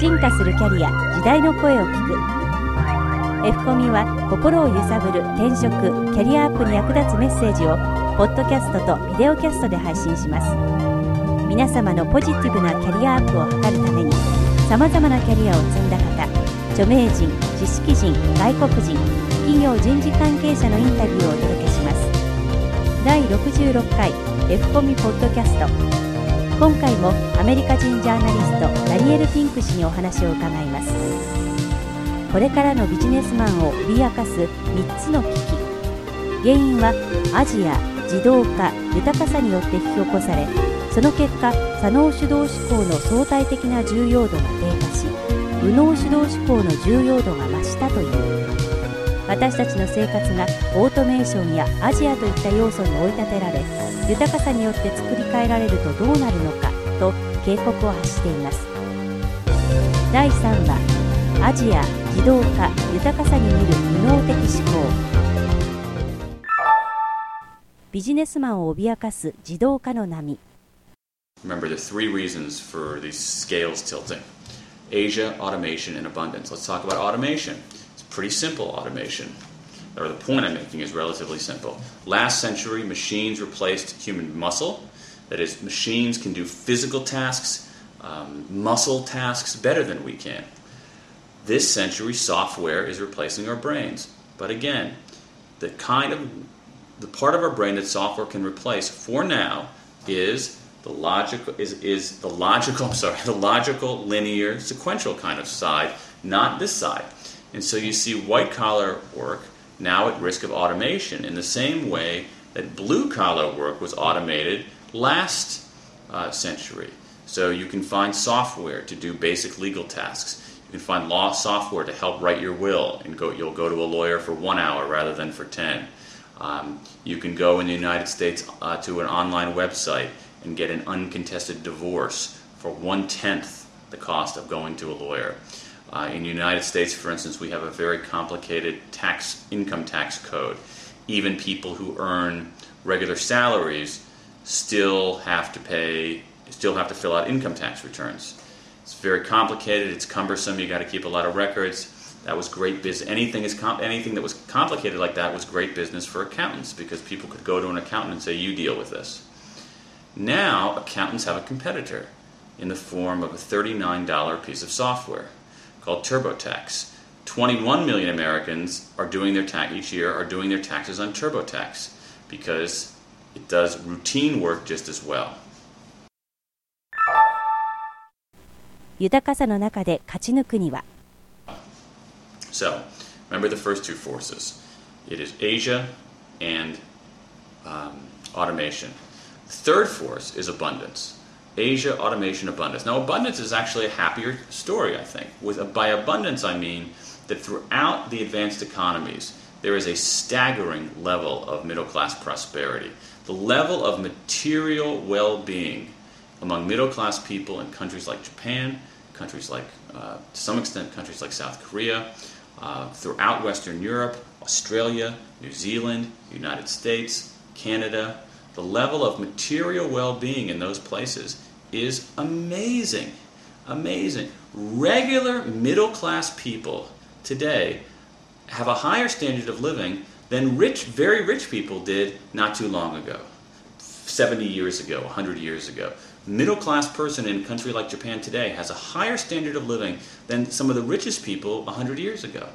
進化するキャリア時代の声を聞く。F コミは心を揺さぶる転職キャリアアップに役立つメッセージをポッドキャストとビデオキャストで配信します。皆様のポジティブなキャリアアップを図るためにさまざまなキャリアを積んだ方著名人知識人外国人企業人事関係者のインタビューをお届けします。第66回 F コミポッドキャスト。今回もアメリカ人ジャーナリストニエル・ピンク氏にお話を伺います。これからのビジネスマンを脅かす3つの危機。原因はアジア自動化豊かさによって引き起こされその結果左脳主導思考の相対的な重要度が低下し右脳主導思考の重要度が増したという。私たちの生活がオートメーションやアジアといった要素に追い立てられ豊かさによって作り変えられるとどうなるのかと警告を発しています。第3話アジア自動化豊かさに見る無能的思考ビジネスマンを脅かす自動化の波 Remember, there are three reasons for these scales tilting Asia, automation, and abundance. Let's talk about automation. It's pretty simple automation, or the point I'm making is relatively simple. Last century, machines replaced human muscle. That is, machines can do physical tasks, um, muscle tasks better than we can. This century, software is replacing our brains. But again, the kind of the part of our brain that software can replace for now is the logical is, is the logical I'm sorry the logical linear sequential kind of side not this side and so you see white collar work now at risk of automation in the same way that blue collar work was automated last uh, century so you can find software to do basic legal tasks you can find law software to help write your will and go you'll go to a lawyer for one hour rather than for 10 um, you can go in the United States uh, to an online website and get an uncontested divorce for one tenth the cost of going to a lawyer. Uh, in the United States, for instance, we have a very complicated tax income tax code. Even people who earn regular salaries still have to pay, still have to fill out income tax returns. It's very complicated. It's cumbersome. You got to keep a lot of records. That was great business. Anything is com- anything that was complicated like that was great business for accountants because people could go to an accountant and say, "You deal with this." Now, accountants have a competitor in the form of a $39 piece of software called TurboTax. 21 million Americans are doing their tax each year are doing their taxes on TurboTax because it does routine work just as well. 豊かさの中で勝ち抜くには So, remember the first two forces. It is Asia and um, automation. The third force is abundance. Asia, automation, abundance. Now, abundance is actually a happier story, I think. With by abundance, I mean that throughout the advanced economies, there is a staggering level of middle class prosperity. The level of material well being among middle class people in countries like Japan, countries like, uh, to some extent, countries like South Korea, uh, throughout Western Europe, Australia, New Zealand, United States, Canada, the level of material well being in those places is amazing. Amazing. Regular middle class people today have a higher standard of living than rich, very rich people did not too long ago 70 years ago, 100 years ago. Middle class person in a country like Japan today has a higher standard of living than some of the richest people 100 years ago.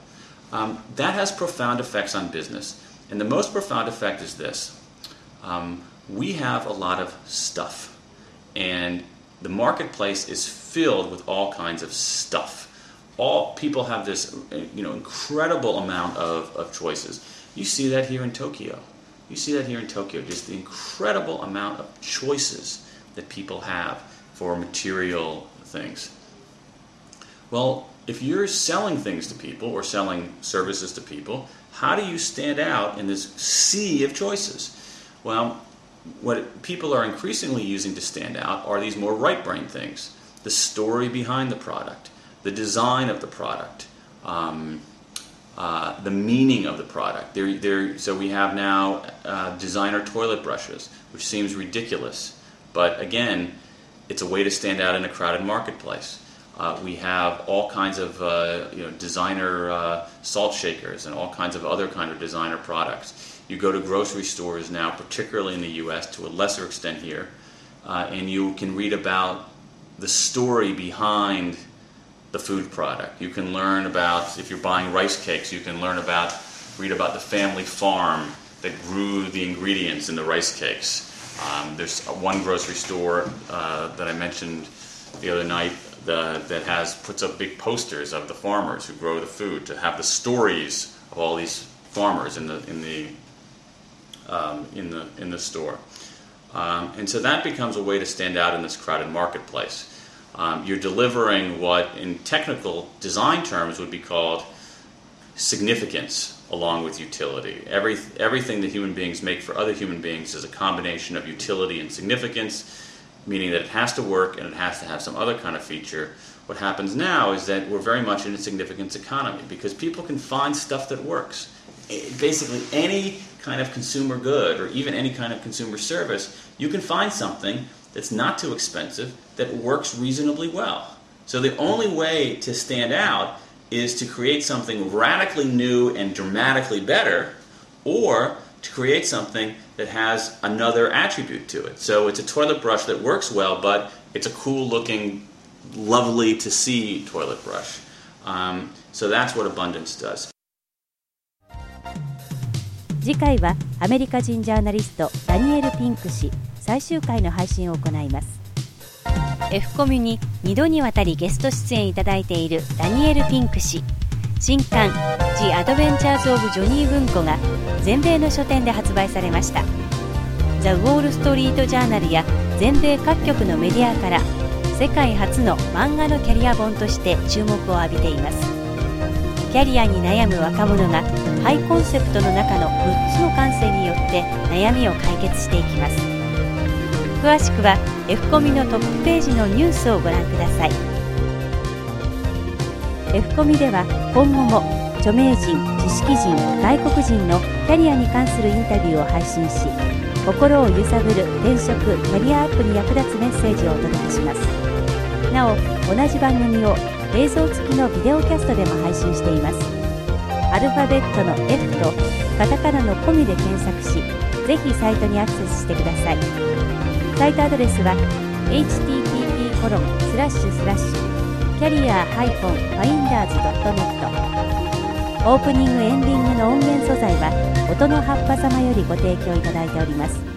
Um, that has profound effects on business. And the most profound effect is this um, we have a lot of stuff, and the marketplace is filled with all kinds of stuff. All people have this, you know, incredible amount of, of choices. You see that here in Tokyo. You see that here in Tokyo, just the incredible amount of choices that people have for material things. Well, if you're selling things to people or selling services to people, how do you stand out in this sea of choices? Well, what people are increasingly using to stand out are these more right brain things the story behind the product, the design of the product, um, uh, the meaning of the product. They're, they're, so we have now uh, designer toilet brushes, which seems ridiculous, but again, it's a way to stand out in a crowded marketplace. Uh, we have all kinds of uh, you know, designer uh, salt shakers and all kinds of other kind of designer products. You go to grocery stores now, particularly in the U.S., to a lesser extent here, uh, and you can read about the story behind the food product. You can learn about, if you're buying rice cakes, you can learn about, read about the family farm that grew the ingredients in the rice cakes. Um, there's one grocery store uh, that I mentioned the other night the, that has puts up big posters of the farmers who grow the food to have the stories of all these farmers in the in the um, in the in the store, um, and so that becomes a way to stand out in this crowded marketplace. Um, you're delivering what, in technical design terms, would be called significance along with utility. Every, everything that human beings make for other human beings is a combination of utility and significance meaning that it has to work and it has to have some other kind of feature. What happens now is that we're very much in a significance economy because people can find stuff that works. Eh, basically, any kind of consumer good or even any kind of consumer service, you can find something that's not too expensive that works reasonably well. So the only way to stand out is to create something radically new and dramatically better or to create something that has another attribute to it. So it's a toilet brush that works well, but it's a cool looking, lovely to see toilet brush. Um, so that's what abundance does. 次回はアメリカ人ジャーナリストダニエル・ピンク氏最終回の配信を行います F コミュに2度にわたりゲスト出演いただいているダニエル・ピンク氏。新刊「The Adventures of Johnny 文庫」が全米の書店で発売されました。ザ・ウォール・ストリート・ジャーナルや全米各局のメディアから世界初の漫画のキャリア本として注目を浴びています。キャリアに悩む若者がハイコンセプトの中の6つの感性によって悩みを解決していきます。詳しくは F コミのトップページのニュースをご覧ください。F コミでは今後も著名人知識人外国人のキャリアに関するインタビューを配信し心を揺さぶる転職キャリアアップに役立つメッセージをお届けします。なお同じ番組を映像付きのビデオキャストでも配信しています。アルファベットの F とカタカナのコミで検索しぜひサイトにアクセスしてください。サイトアドレスは http コロンスラッシュスラッシュキャリア -finders.net オープニングエンディングの音源素材は音の葉っぱ様よりご提供いただいております。